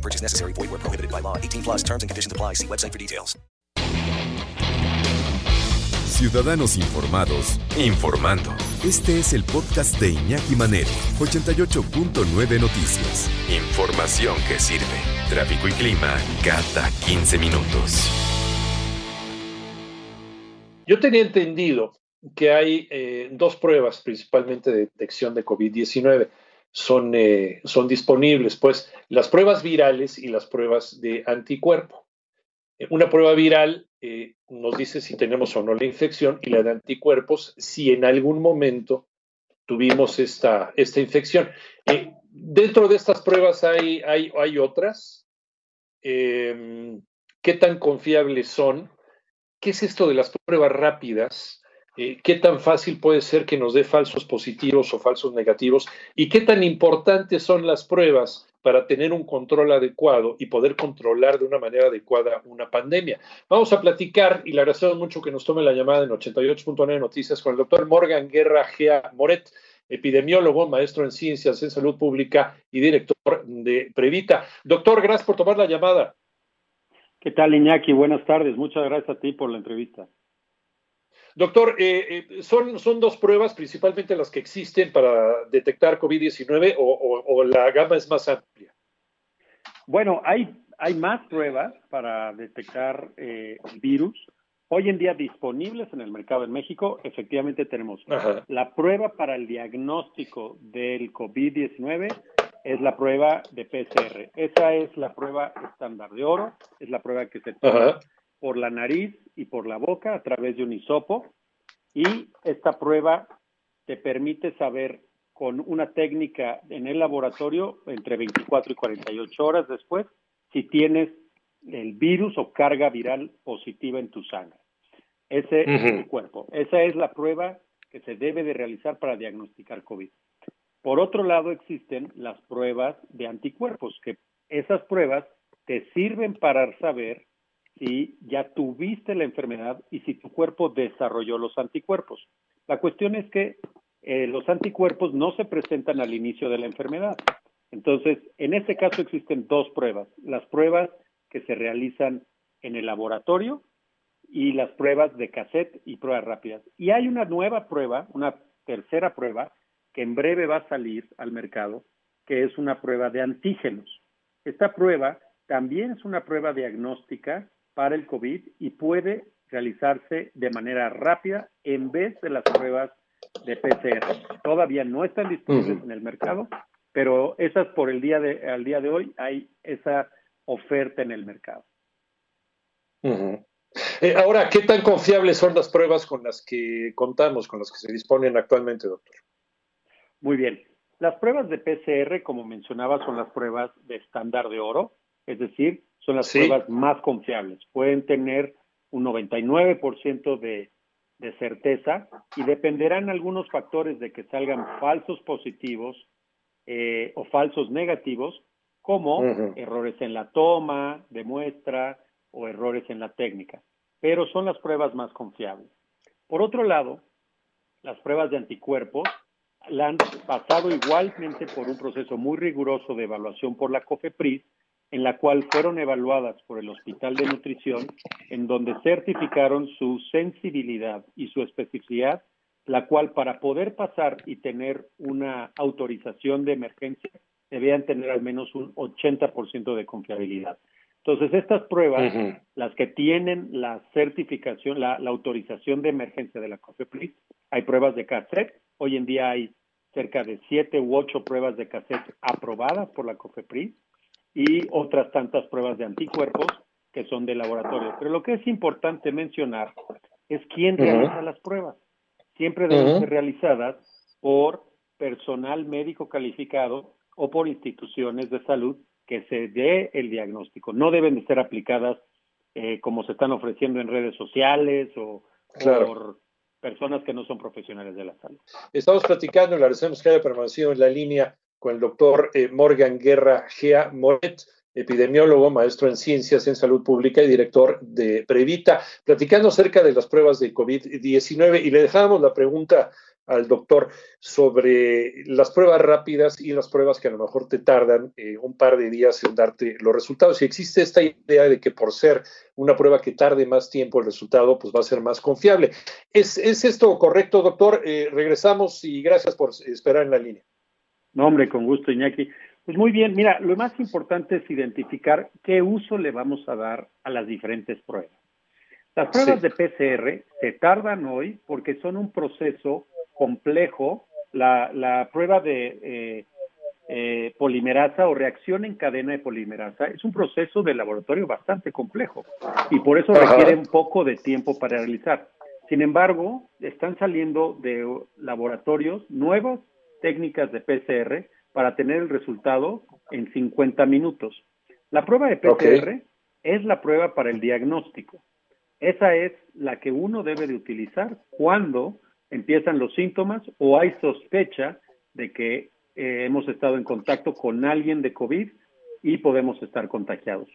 No purchase necessary. Void where prohibited by law. 18 plus terms and conditions apply. See website for details. Ciudadanos informados, informando. Este es el podcast de Iñaki Manero, 88.9 Noticias. Información que sirve. Tráfico y clima cada 15 minutos. Yo tenía entendido que hay eh, dos pruebas principalmente de detección de COVID-19 son, eh, son disponibles, pues las pruebas virales y las pruebas de anticuerpo. Eh, una prueba viral eh, nos dice si tenemos o no la infección y la de anticuerpos si en algún momento tuvimos esta, esta infección. dentro de estas pruebas hay, hay, hay otras. Em, ¿Qué tan confiables son? ¿Qué es esto de las pruebas rápidas? Eh, qué tan fácil puede ser que nos dé falsos positivos o falsos negativos y qué tan importantes son las pruebas para tener un control adecuado y poder controlar de una manera adecuada una pandemia. Vamos a platicar y le agradecemos mucho que nos tome la llamada en 88.9 Noticias con el doctor Morgan Guerra Gea Moret, epidemiólogo, maestro en ciencias en salud pública y director de Previta. Doctor, gracias por tomar la llamada. ¿Qué tal, Iñaki? Buenas tardes. Muchas gracias a ti por la entrevista. Doctor, eh, eh, son, son dos pruebas principalmente las que existen para detectar COVID-19 o, la gama es más amplia. Bueno, hay, hay más pruebas para detectar eh, virus. Hoy en día disponibles en el mercado en México, efectivamente tenemos la prueba para el diagnóstico del COVID-19 es la prueba de PCR. Esa es la prueba estándar de oro, es la prueba que se toma por la nariz y por la boca a través de un hisopo y esta prueba te permite saber con una técnica en el laboratorio entre 24 y 48 horas después si tienes el virus o carga viral positiva en tu sangre. Ese es tu cuerpo. Esa es la prueba que se debe de realizar para diagnosticar COVID. Por otro lado, existen las pruebas de anticuerpos, que esas pruebas te sirven para saber si ya tuviste la enfermedad y si tu cuerpo desarrolló los anticuerpos. La cuestión es que eh, los anticuerpos no se presentan al inicio de la enfermedad. Entonces, en este caso existen dos pruebas, las pruebas que se realizan en el laboratorio y las pruebas de cassette y pruebas rápidas. Y hay una nueva prueba, una tercera prueba, que en breve va a salir al mercado, que es una prueba de antígenos. Esta prueba también es una prueba diagnóstica para el COVID y puede realizarse de manera rápida en vez de las pruebas de PCR. Todavía no están disponibles en el mercado, pero esas por el día de al día de hoy hay esa oferta en el mercado. Eh, ahora, ¿qué tan confiables son las pruebas con las que contamos, con las que se disponen actualmente, doctor? Muy bien. Las pruebas de PCR, como mencionaba, son las pruebas de estándar de oro, es decir, son las pruebas más confiables. Pueden tener un 99% de, de certeza y dependerán algunos factores de que salgan falsos positivos eh, o falsos negativos, como errores en la toma de muestra o errores en la técnica. Pero son las pruebas más confiables. Por otro lado, las pruebas de anticuerpos la han pasado igualmente por un proceso muy riguroso de evaluación por la COFEPRIS en la cual fueron evaluadas por el Hospital de Nutrición, en donde certificaron su sensibilidad y su especificidad, la cual para poder pasar y tener una autorización de emergencia debían tener al menos un 80% de confiabilidad. Entonces, estas pruebas, las que tienen la certificación, la, autorización de emergencia de la COFEPRIS, hay pruebas de cassette. Hoy en día hay cerca de siete u ocho pruebas de cassette aprobadas por la COFEPRIS y otras tantas pruebas de anticuerpos que son de laboratorio. Pero lo que es importante mencionar es quién realiza las pruebas. Siempre deben ser realizadas por personal médico calificado o por instituciones de salud que se dé el diagnóstico. No deben de ser aplicadas eh, como se están ofreciendo en redes sociales o por personas que no son profesionales de la salud. Estamos platicando le agradecemos que haya permanecido en la línea con el doctor eh, Morgan Guerra Gea Moret epidemiólogo, maestro en ciencias en salud pública y director de Previta, platicando acerca de las pruebas de COVID-19 y le dejábamos la pregunta al doctor sobre las pruebas rápidas y las pruebas que a lo mejor te tardan eh, un par de días en darte los resultados. Si existe esta idea de que por ser una prueba que tarde más tiempo el resultado, pues va a ser más confiable. ¿Es, esto correcto, doctor? Eh, regresamos y gracias por esperar en la línea. No, hombre, con gusto, Iñaki. Pues muy bien, mira, lo más importante es identificar qué uso le vamos a dar a las diferentes pruebas. Las pruebas de PCR se tardan hoy porque son un proceso complejo. La, prueba de eh, eh, polimerasa o reacción en cadena de polimerasa es un proceso de laboratorio bastante complejo y por eso requiere un poco de tiempo para realizar. Sin embargo, están saliendo de laboratorios nuevas técnicas de PCR para tener el resultado en 50 minutos. La prueba de PCR es la prueba para el diagnóstico. Esa es la que uno debe de utilizar cuando empiezan los síntomas o hay sospecha de que eh, hemos estado en contacto con alguien de COVID y podemos estar contagiados.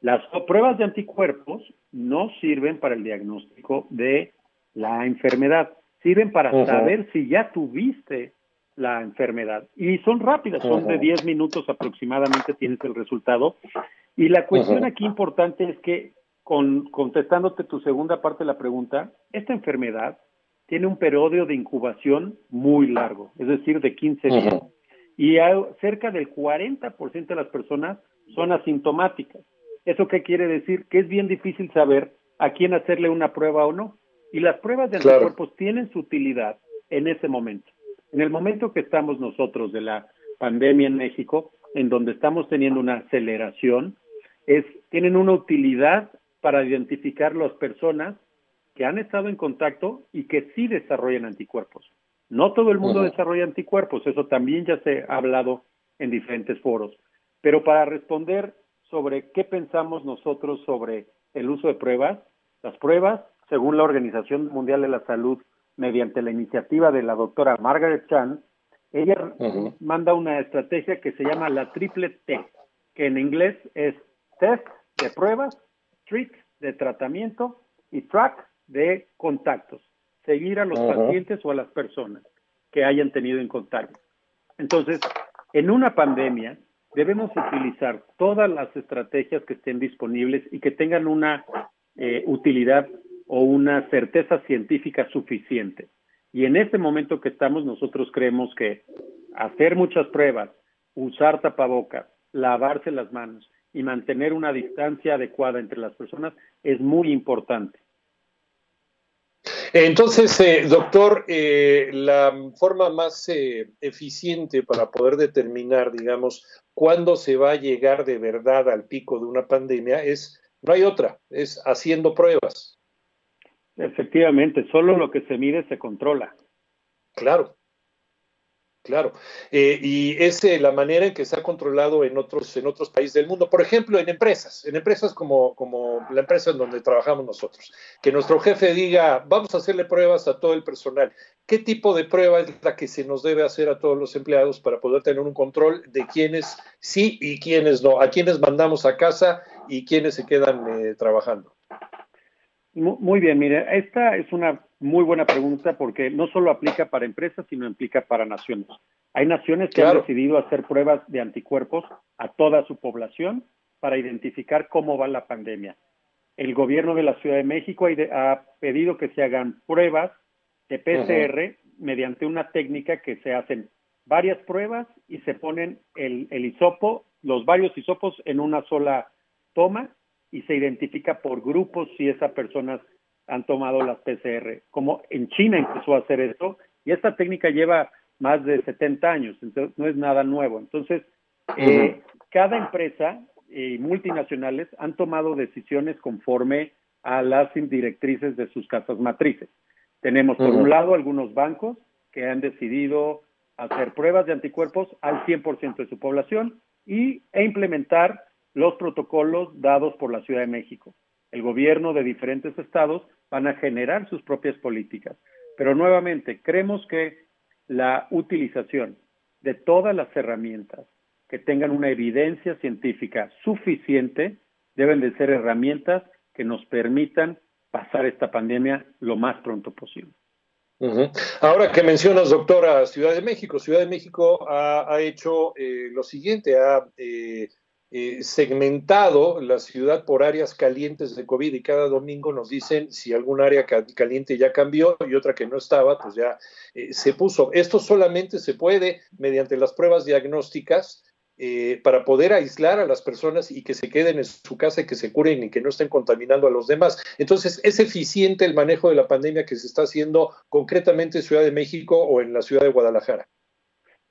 Las pruebas de anticuerpos no sirven para el diagnóstico de la enfermedad, sirven para saber si ya tuviste la enfermedad. Y son rápidas, son de 10 minutos aproximadamente tienes el resultado. Y la cuestión aquí importante es que, con, contestándote tu segunda parte de la pregunta, esta enfermedad tiene un periodo de incubación muy largo, es decir, de 15 días. Y cerca del 40% de las personas son asintomáticas. ¿Eso qué quiere decir? Que es bien difícil saber a quién hacerle una prueba o no. Y las pruebas de anticuerpos tienen su utilidad en ese momento. En el momento que estamos nosotros de la pandemia en México, en donde estamos teniendo una aceleración, es, tienen una utilidad para identificar las personas que han estado en contacto y que sí desarrollan anticuerpos. No todo el mundo desarrolla anticuerpos, eso también ya se ha hablado en diferentes foros. Pero para responder sobre qué pensamos nosotros sobre el uso de pruebas, las pruebas, según la Organización Mundial de la Salud, mediante la iniciativa de la doctora Margaret Chan, ella manda una estrategia que se llama la triple T, que en inglés es test de pruebas, treat de tratamiento y track de contactos, seguir a los pacientes o a las personas que hayan tenido en contacto. Entonces, en una pandemia debemos utilizar todas las estrategias que estén disponibles y que tengan una eh, utilidad o una certeza científica suficiente. Y en este momento que estamos, nosotros creemos que hacer muchas pruebas, usar tapabocas, lavarse las manos y mantener una distancia adecuada entre las personas es muy importante. Entonces, eh, doctor, eh, la forma más eh, eficiente para poder determinar, digamos, cuándo se va a llegar de verdad al pico de una pandemia es, no hay otra, es haciendo pruebas. Efectivamente, solo lo que se mide se controla. Claro, claro. Eh, y es eh, la manera en que se ha controlado en otros, en otros países del mundo. Por ejemplo, en empresas, en empresas como, como la empresa en donde trabajamos nosotros. Que nuestro jefe diga, vamos a hacerle pruebas a todo el personal. ¿Qué tipo de prueba es la que se nos debe hacer a todos los empleados para poder tener un control de quiénes sí y quiénes no? A quiénes mandamos a casa y quiénes se quedan eh, trabajando. Muy bien, mire, esta es una muy buena pregunta porque no solo aplica para empresas, sino implica para naciones. Hay naciones que han decidido hacer pruebas de anticuerpos a toda su población para identificar cómo va la pandemia. El gobierno de la Ciudad de México ha pedido que se hagan pruebas de PCR mediante una técnica que se hacen varias pruebas y se ponen el, el hisopo, los varios hisopos en una sola toma y se identifica por grupos si esas personas han tomado las PCR. Como en China empezó a hacer eso, y esta técnica lleva más de 70 años, entonces no es nada nuevo. Entonces, eh, cada empresa y multinacionales han tomado decisiones conforme a las directrices de sus casas matrices. Tenemos, por un lado, algunos bancos que han decidido hacer pruebas de anticuerpos al 100% de su población y, e implementar los protocolos dados por la Ciudad de México. El gobierno de diferentes estados van a generar sus propias políticas. Pero nuevamente, creemos que la utilización de todas las herramientas que tengan una evidencia científica suficiente deben de ser herramientas que nos permitan pasar esta pandemia lo más pronto posible. Ahora que mencionas, doctora, Ciudad de México, Ciudad de México ha, hecho eh, lo siguiente, ha eh, eh, segmentado la ciudad por áreas calientes de COVID y cada domingo nos dicen si algún área caliente ya cambió y otra que no estaba, pues ya se puso. Esto solamente se puede mediante las pruebas diagnósticas eh, para poder aislar a las personas y que se queden en su casa y que se curen y que no estén contaminando a los demás. Entonces, ¿es eficiente el manejo de la pandemia que se está haciendo concretamente en Ciudad de México o en la ciudad de Guadalajara?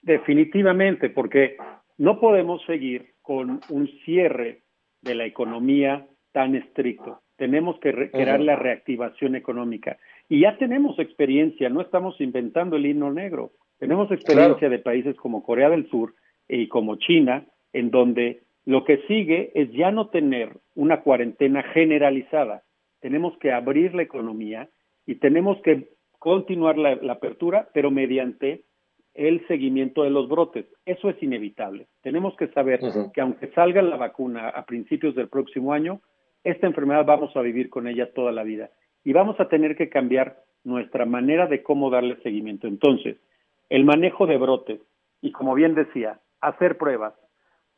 Definitivamente, porque no podemos seguir con un cierre de la economía tan estricto. Tenemos que crear la reactivación económica. Y ya tenemos experiencia, no estamos inventando el himno negro. Tenemos experiencia de países como Corea del Sur, y como China, en donde lo que sigue es ya no tener una cuarentena generalizada. Tenemos que abrir la economía y tenemos que continuar la, apertura, pero mediante el seguimiento de los brotes. Eso es inevitable. Tenemos que saber que aunque salga la vacuna a principios del próximo año, esta enfermedad vamos a vivir con ella toda la vida y vamos a tener que cambiar nuestra manera de cómo darle seguimiento. Entonces, el manejo de brotes, y como bien decía, hacer pruebas,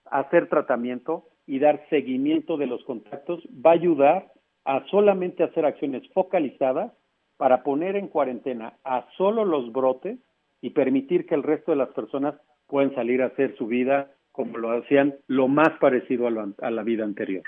hacer tratamiento y dar seguimiento de los contactos va a ayudar a solamente hacer acciones focalizadas para poner en cuarentena a solo los brotes y permitir que el resto de las personas puedan salir a hacer su vida como lo hacían lo más parecido a, la vida anterior.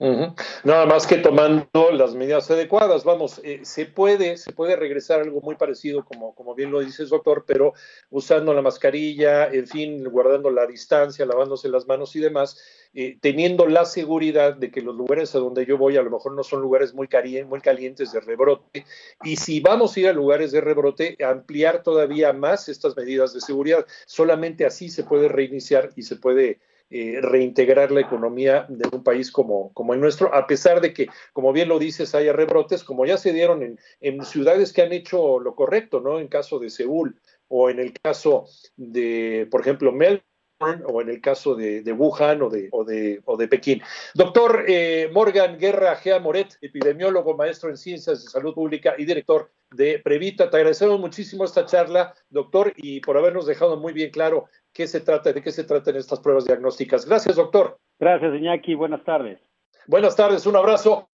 Nada más que tomando las medidas adecuadas. Vamos, eh, se puede, se puede regresar algo muy parecido, como, como bien lo dices, doctor, pero usando la mascarilla, en fin, guardando la distancia, lavándose las manos y demás, eh, teniendo la seguridad de que los lugares a donde yo voy a lo mejor no son lugares muy, muy calientes de rebrote. Y si vamos a ir a lugares de rebrote, ampliar todavía más estas medidas de seguridad. Solamente así se puede reiniciar y se puede eh, reintegrar la economía de un país como, como el nuestro, a pesar de que, como bien lo dices, haya rebrotes, como ya se dieron en, en ciudades que han hecho lo correcto, ¿no? En caso de Seúl o en el caso de, por ejemplo, Melbourne o en el caso de, Wuhan o de, o de, o de Pekín. Doctor eh, Morgan Guerra Gea Moret, epidemiólogo, maestro en ciencias de salud pública y director de Previta. Te agradecemos muchísimo esta charla, doctor, y por habernos dejado muy bien claro qué se trata, de qué se tratan estas pruebas diagnósticas. Gracias, doctor. Gracias, Iñaki. Buenas tardes. Buenas tardes, un abrazo.